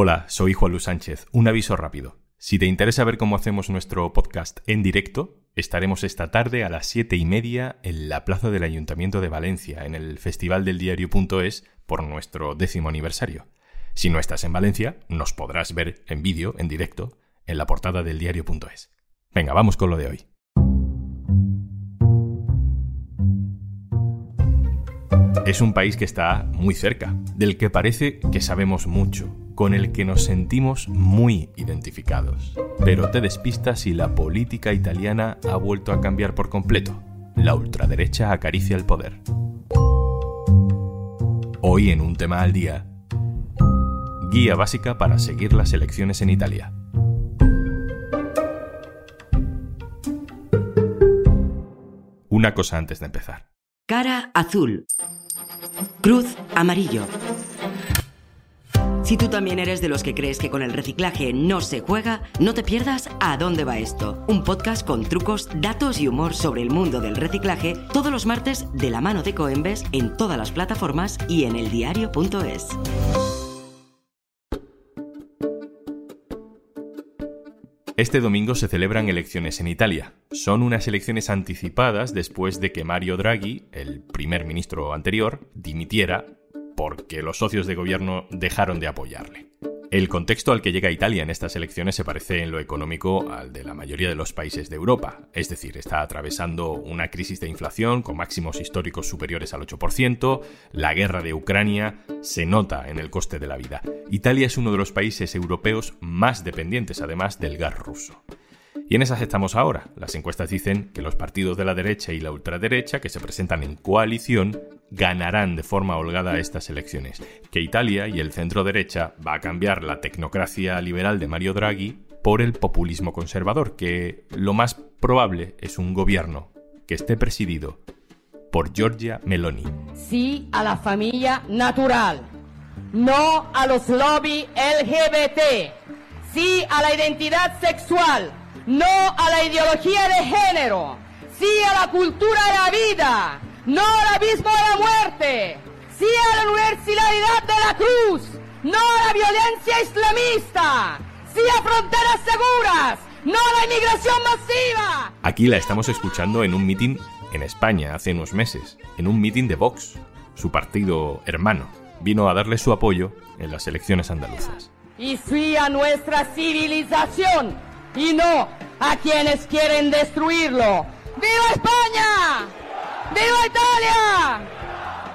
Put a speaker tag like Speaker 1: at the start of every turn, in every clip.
Speaker 1: Hola, soy Juan Luis Sánchez. Un aviso rápido. Si te interesa ver cómo hacemos nuestro podcast en directo, estaremos esta tarde a las siete y media en la plaza del Ayuntamiento de Valencia, en el Festival del Diario.es, por nuestro décimo aniversario. Si no estás en Valencia, nos podrás ver en vídeo, en directo, en la portada del Diario.es. Venga, vamos con lo de hoy. Es un país que está muy cerca, del que parece que sabemos mucho, con el que nos sentimos muy identificados. Pero te despistas si la política italiana ha vuelto a cambiar por completo. La ultraderecha acaricia el poder. Hoy en un tema al día, guía básica para seguir las elecciones en Italia. Una cosa antes de empezar.
Speaker 2: Cara azul. Cruz amarillo. Si tú también eres de los que crees que con el reciclaje no se juega, no te pierdas A dónde va esto, un podcast con trucos, datos y humor sobre el mundo del reciclaje todos los martes de la mano de Coembes en todas las plataformas y en eldiario.es.
Speaker 1: Este domingo se celebran elecciones en Italia. Son unas elecciones anticipadas después de que Mario Draghi, el primer ministro anterior, dimitiera porque los socios de gobierno dejaron de apoyarle. El contexto al que llega Italia en estas elecciones se parece en lo económico al de la mayoría de los países de Europa, es decir, está atravesando una crisis de inflación con máximos históricos superiores al 8%, la guerra de Ucrania se nota en el coste de la vida. Italia es uno de los países europeos más dependientes además del gas ruso. Y en esas estamos ahora. Las encuestas dicen que los partidos de la derecha y la ultraderecha, que se presentan en coalición, ganarán de forma holgada estas elecciones. Que Italia y el centro derecha va a cambiar la tecnocracia liberal de Mario Draghi por el populismo conservador, que lo más probable es un gobierno que esté presidido por Giorgia Meloni.
Speaker 3: Sí a la familia natural, no a los lobby LGBT, sí a la identidad sexual no a la ideología de género, sí a la cultura de la vida, no al abismo de la muerte, sí a la universalidad de la cruz, no a la violencia islamista, sí a fronteras seguras, no a la inmigración masiva.
Speaker 1: Aquí la estamos escuchando en un mitin en España hace unos meses, en un mitin de Vox, su partido hermano. Vino a darle su apoyo en las elecciones andaluzas.
Speaker 3: Y sí a nuestra civilización y no a quienes quieren destruirlo. ¡Viva España! ¡Viva Italia!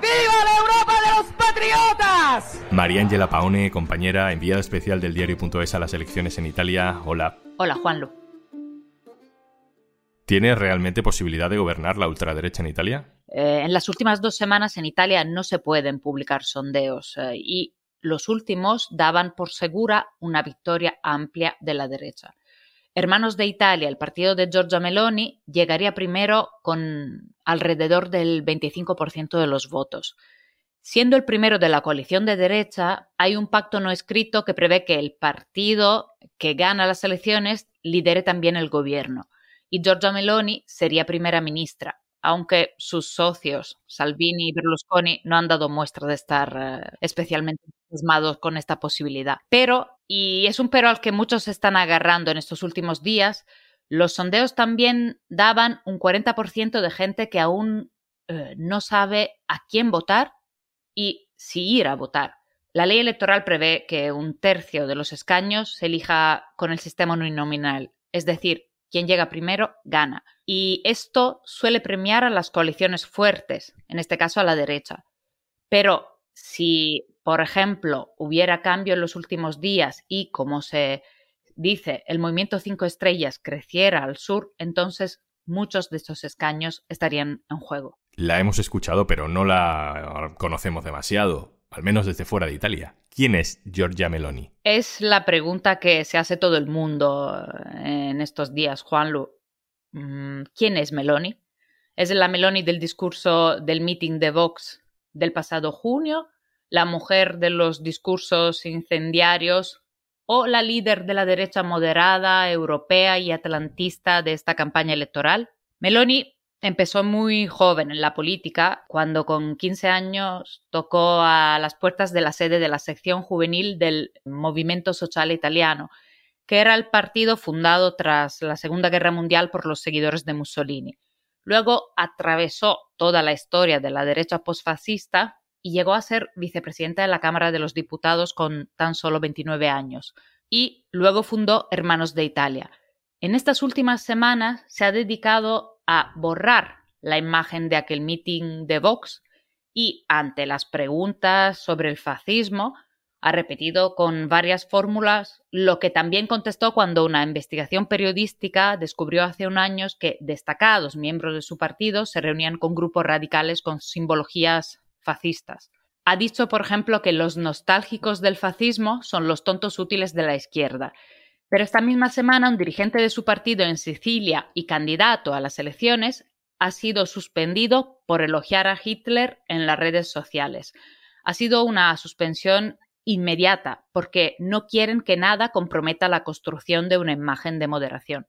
Speaker 3: ¡Viva la Europa de los patriotas!
Speaker 1: María Ángela Paone, compañera, enviada especial del diario.es a las elecciones en Italia. Hola.
Speaker 4: Hola, Juanlo.
Speaker 1: ¿Tiene realmente posibilidad de gobernar la ultraderecha en Italia?
Speaker 4: Eh, en las últimas dos semanas en Italia no se pueden publicar sondeos eh, y los últimos daban por segura una victoria amplia de la derecha. Hermanos de Italia, el partido de Giorgia Meloni, llegaría primero con alrededor del 25% de los votos. Siendo el primero de la coalición de derecha, hay un pacto no escrito que prevé que el partido que gana las elecciones lidere también el gobierno. Y Giorgia Meloni sería primera ministra, aunque sus socios, Salvini y Berlusconi, no han dado muestra de estar eh, especialmente entusiasmados con esta posibilidad. Pero y es un pero al que muchos se están agarrando en estos últimos días. Los sondeos también daban un 40% de gente que aún eh, no sabe a quién votar y si ir a votar. La ley electoral prevé que un tercio de los escaños se elija con el sistema uninominal, es decir, quien llega primero gana. Y esto suele premiar a las coaliciones fuertes, en este caso a la derecha. Pero si por ejemplo, hubiera cambio en los últimos días y, como se dice, el movimiento cinco estrellas creciera al sur, entonces muchos de estos escaños estarían en juego.
Speaker 1: La hemos escuchado, pero no la conocemos demasiado, al menos desde fuera de Italia. ¿Quién es Giorgia Meloni?
Speaker 4: Es la pregunta que se hace todo el mundo en estos días, Juanlu. Mm, ¿Quién es Meloni? ¿Es la Meloni del discurso del meeting de Vox del pasado junio? la mujer de los discursos incendiarios o la líder de la derecha moderada, europea y atlantista de esta campaña electoral? Meloni Empezó muy joven en la política, cuando con 15 años tocó a las puertas de la sede de la sección juvenil del Movimiento Sociale Italiano, que era el partido fundado tras la Segunda Guerra Mundial por los seguidores de Mussolini. Luego atravesó toda la historia de la derecha posfascista y llegó a ser vicepresidenta de la Cámara de los Diputados con tan solo 29 años. Y luego fundó Hermanos de Italia. En estas últimas semanas se ha dedicado a borrar la imagen de aquel meeting de Vox y ante las preguntas sobre el fascismo ha repetido con varias fórmulas lo que también contestó cuando una investigación periodística descubrió hace un año que destacados miembros de su partido se reunían con grupos radicales con simbologías fascistas. Ha dicho, por ejemplo, que los nostálgicos del fascismo son los tontos útiles de la izquierda. Pero esta misma semana un dirigente de su partido en Sicilia y candidato a las elecciones ha sido suspendido por elogiar a Hitler en las redes sociales. Ha sido una suspensión inmediata, porque no quieren que nada comprometa la construcción de una imagen de moderación.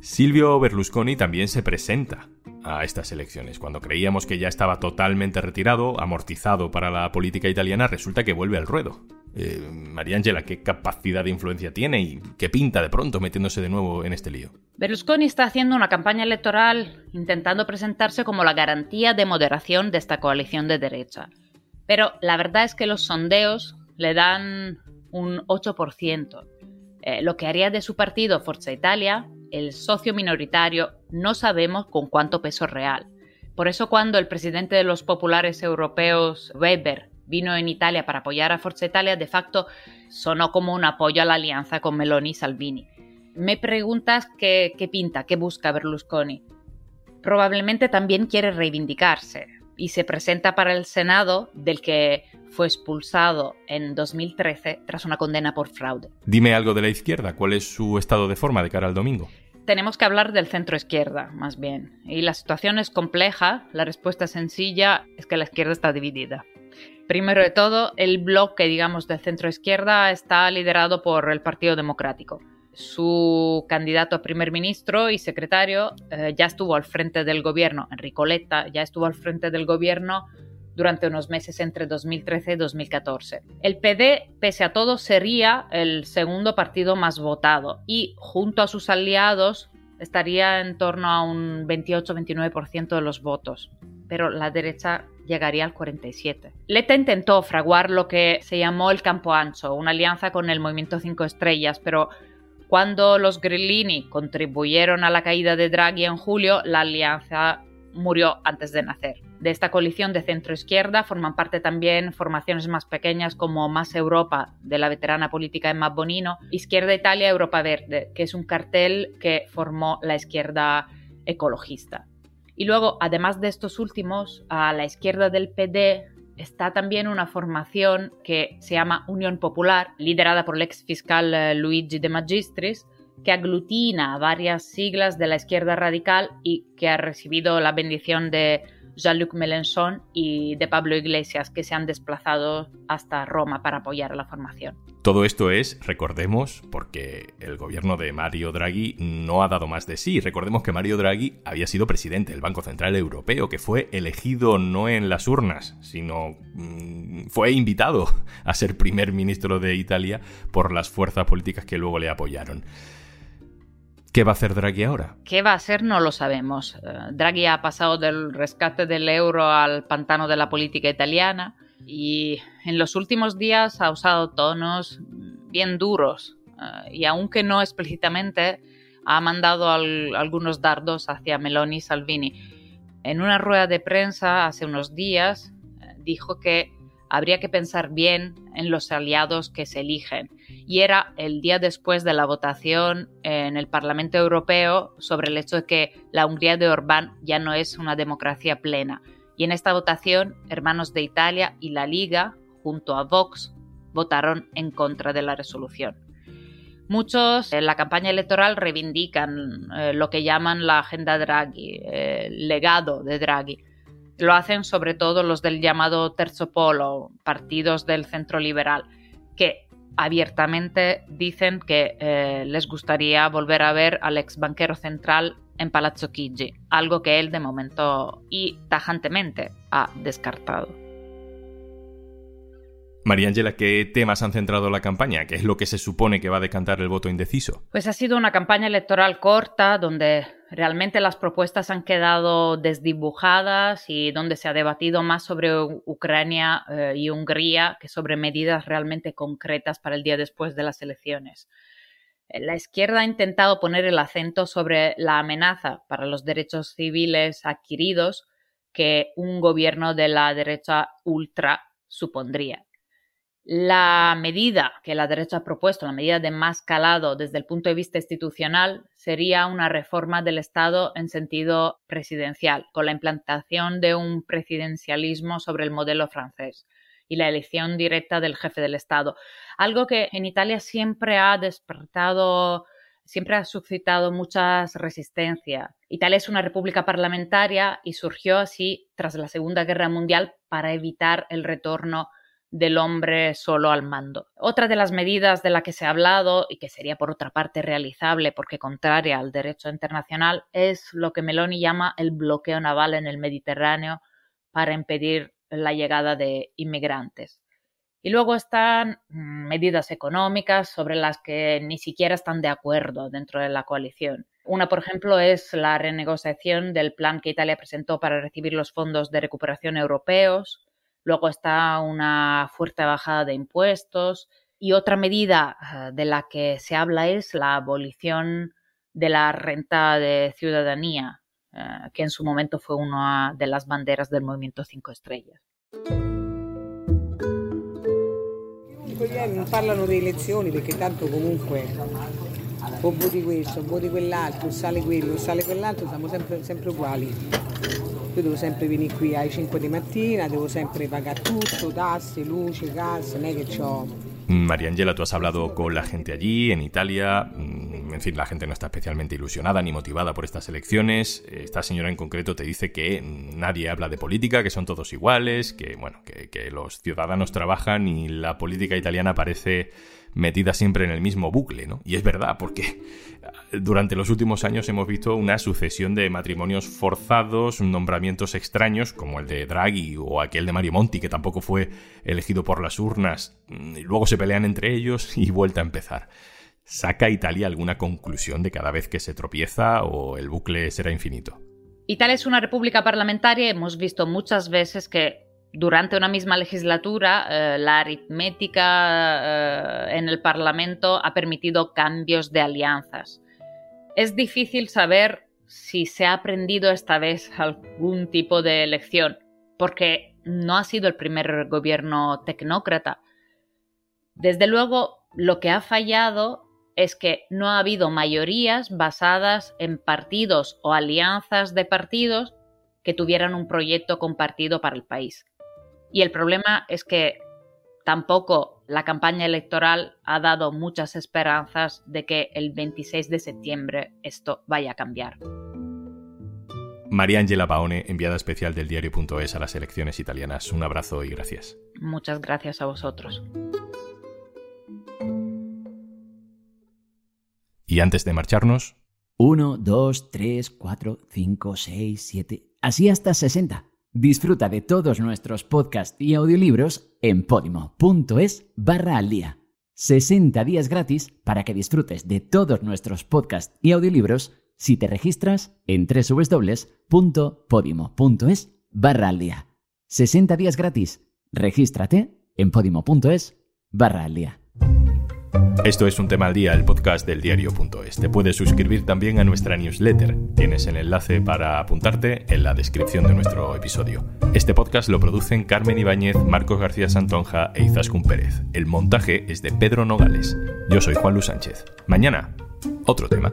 Speaker 1: Silvio Berlusconi también se presenta a estas elecciones. Cuando creíamos que ya estaba totalmente retirado, amortizado para la política italiana, resulta que vuelve al ruedo. Eh, María Ángela, ¿qué capacidad de influencia tiene y qué pinta de pronto metiéndose de nuevo en este lío?
Speaker 4: Berlusconi está haciendo una campaña electoral intentando presentarse como la garantía de moderación de esta coalición de derecha. Pero la verdad es que los sondeos le dan un 8%, eh, lo que haría de su partido Forza Italia el socio minoritario no sabemos con cuánto peso real. Por eso cuando el presidente de los populares europeos, Weber, vino en Italia para apoyar a Forza Italia, de facto sonó como un apoyo a la alianza con Meloni y Salvini. Me preguntas qué, qué pinta, qué busca Berlusconi. Probablemente también quiere reivindicarse y se presenta para el Senado, del que fue expulsado en 2013 tras una condena por fraude.
Speaker 1: Dime algo de la izquierda, ¿cuál es su estado de forma de cara al domingo?
Speaker 4: Tenemos que hablar del centro izquierda, más bien. Y la situación es compleja, la respuesta sencilla es que la izquierda está dividida. Primero de todo, el bloque, digamos, de centro izquierda está liderado por el Partido Democrático. Su candidato a primer ministro y secretario eh, ya estuvo al frente del gobierno, Enrico Letta, ya estuvo al frente del gobierno durante unos meses entre 2013 y 2014. El PD, pese a todo, sería el segundo partido más votado y junto a sus aliados estaría en torno a un 28-29% de los votos, pero la derecha llegaría al 47. Letta intentó fraguar lo que se llamó el campo ancho, una alianza con el movimiento Cinco Estrellas, pero cuando los Grillini contribuyeron a la caída de Draghi en julio, la alianza murió antes de nacer. De esta coalición de centro-izquierda forman parte también formaciones más pequeñas como Más Europa, de la veterana política Emma Bonino, Izquierda Italia, Europa Verde, que es un cartel que formó la izquierda ecologista. Y luego, además de estos últimos, a la izquierda del PD está también una formación que se llama Unión Popular, liderada por el ex fiscal eh, Luigi De Magistris, que aglutina varias siglas de la izquierda radical y que ha recibido la bendición de Jean-Luc Mélenchon y de Pablo Iglesias, que se han desplazado hasta Roma para apoyar la formación.
Speaker 1: Todo esto es, recordemos, porque el gobierno de Mario Draghi no ha dado más de sí. Recordemos que Mario Draghi había sido presidente del Banco Central Europeo, que fue elegido no en las urnas, sino mm, fue invitado a ser primer ministro de Italia por las fuerzas políticas que luego le apoyaron. ¿Qué va a hacer Draghi ahora?
Speaker 4: ¿Qué va a hacer? No lo sabemos. Eh, Draghi ha pasado del rescate del euro al pantano de la política italiana y en los últimos días ha usado tonos bien duros eh, y aunque no explícitamente ha mandado algunos dardos hacia Meloni y Salvini. En una rueda de prensa hace unos días eh, dijo que habría que pensar bien en los aliados que se eligen. Y era el día después de la votación en el Parlamento Europeo sobre el hecho de que la Hungría de Orbán ya no es una democracia plena. Y en esta votación, Hermanos de Italia y la Liga, junto a Vox, votaron en contra de la resolución. Muchos en la campaña electoral reivindican eh, lo que llaman la agenda Draghi, el legado de Draghi lo hacen sobre todo los del llamado terzo polo, partidos del centro liberal, que abiertamente dicen que eh, les gustaría volver a ver al ex banquero central en Palazzo Chigi, algo que él de momento y tajantemente ha descartado.
Speaker 1: María Ángela, ¿qué temas han centrado la campaña? ¿Qué es lo que se supone que va a decantar el voto indeciso?
Speaker 4: Pues ha sido una campaña electoral corta donde realmente las propuestas han quedado desdibujadas y donde se ha debatido más sobre Ucrania eh, y Hungría que sobre medidas realmente concretas para el día después de las elecciones. La izquierda ha intentado poner el acento sobre la amenaza para los derechos civiles adquiridos que un gobierno de la derecha ultra supondría. La medida que la derecha ha propuesto, la medida de más calado desde el punto de vista institucional, sería una reforma del Estado en sentido presidencial, con la implantación de un presidencialismo sobre el modelo francés y la elección directa del jefe del Estado. Algo que en Italia siempre ha despertado, siempre ha suscitado muchas resistencias. Italia es una república parlamentaria y surgió así tras la Segunda Guerra Mundial para evitar el retorno del hombre solo al mando. Otra de las medidas de la que se ha hablado y que sería por otra parte realizable porque contraria al derecho internacional es lo que Meloni llama el bloqueo naval en el Mediterráneo para impedir la llegada de inmigrantes. Y luego están mm, medidas económicas sobre las que ni siquiera están de acuerdo dentro de la coalición. Una, por ejemplo, es la renegociación del plan que Italia presentó para recibir los fondos de recuperación europeos, Luego está una fuerte bajada de impuestos y otra medida eh, de la que se habla es la abolición de la renta de ciudadanía, eh, que en su momento fue una de las banderas del movimiento Cinco Estrellas.
Speaker 5: parlano di elezioni perché tanto comunque o voti questo, voti quell'altro, sale quello, sale quell'altro, siamo sempre, sempre uguali. Io devo sempre venire qui alle 5 di mattina, devo sempre pagare tutto, tasse, luce, gas, non è che ho...
Speaker 1: María Angela, tú has hablado con la gente allí, en Italia. En fin, la gente no está especialmente ilusionada ni motivada por estas elecciones. Esta señora en concreto te dice que nadie habla de política, que son todos iguales, que bueno, que los ciudadanos trabajan y la política italiana parece metida siempre en el mismo bucle, ¿no? Y es verdad, porque durante los últimos años hemos visto una sucesión de matrimonios forzados, nombramientos extraños, como el de Draghi o aquel de Mario Monti, que tampoco fue elegido por las urnas, y luego se pelean entre ellos y vuelta a empezar. ¿Saca Italia alguna conclusión de cada vez que se tropieza o el bucle será infinito?
Speaker 4: Italia es una república parlamentaria. Hemos visto muchas veces que durante una misma legislatura eh, la aritmética eh, en el Parlamento ha permitido cambios de alianzas. Es difícil saber si se ha aprendido esta vez algún tipo de elección, porque no ha sido el primer gobierno tecnócrata. Desde luego, lo que ha fallado es que no ha habido mayorías basadas en partidos o alianzas de partidos que tuvieran un proyecto compartido para el país. Y el problema es que tampoco la campaña electoral ha dado muchas esperanzas de que el 26 de septiembre esto vaya a cambiar.
Speaker 1: María Angela Paone, enviada especial del diario.es a las elecciones italianas. Un abrazo y gracias.
Speaker 4: Muchas gracias a vosotros.
Speaker 1: Y antes de marcharnos...
Speaker 6: 1, 2, 3, 4, 5, 6, 7... Así hasta 60. Disfruta de todos nuestros podcasts y audiolibros en podimo.es barra al día. 60 días gratis para que disfrutes de todos nuestros podcasts y audiolibros si te registras en www.podimo.es barra al día. 60 días gratis. Regístrate en podimo.es barra al día.
Speaker 1: Esto es un tema al día, el podcast del diario.es. Te puedes suscribir también a nuestra newsletter. Tienes el enlace para apuntarte en la descripción de nuestro episodio. Este podcast lo producen Carmen Ibáñez, Marcos García Santonja e Izaskun Pérez. El montaje es de Pedro Nogales. Yo soy Juan Luis Sánchez. Mañana, otro tema.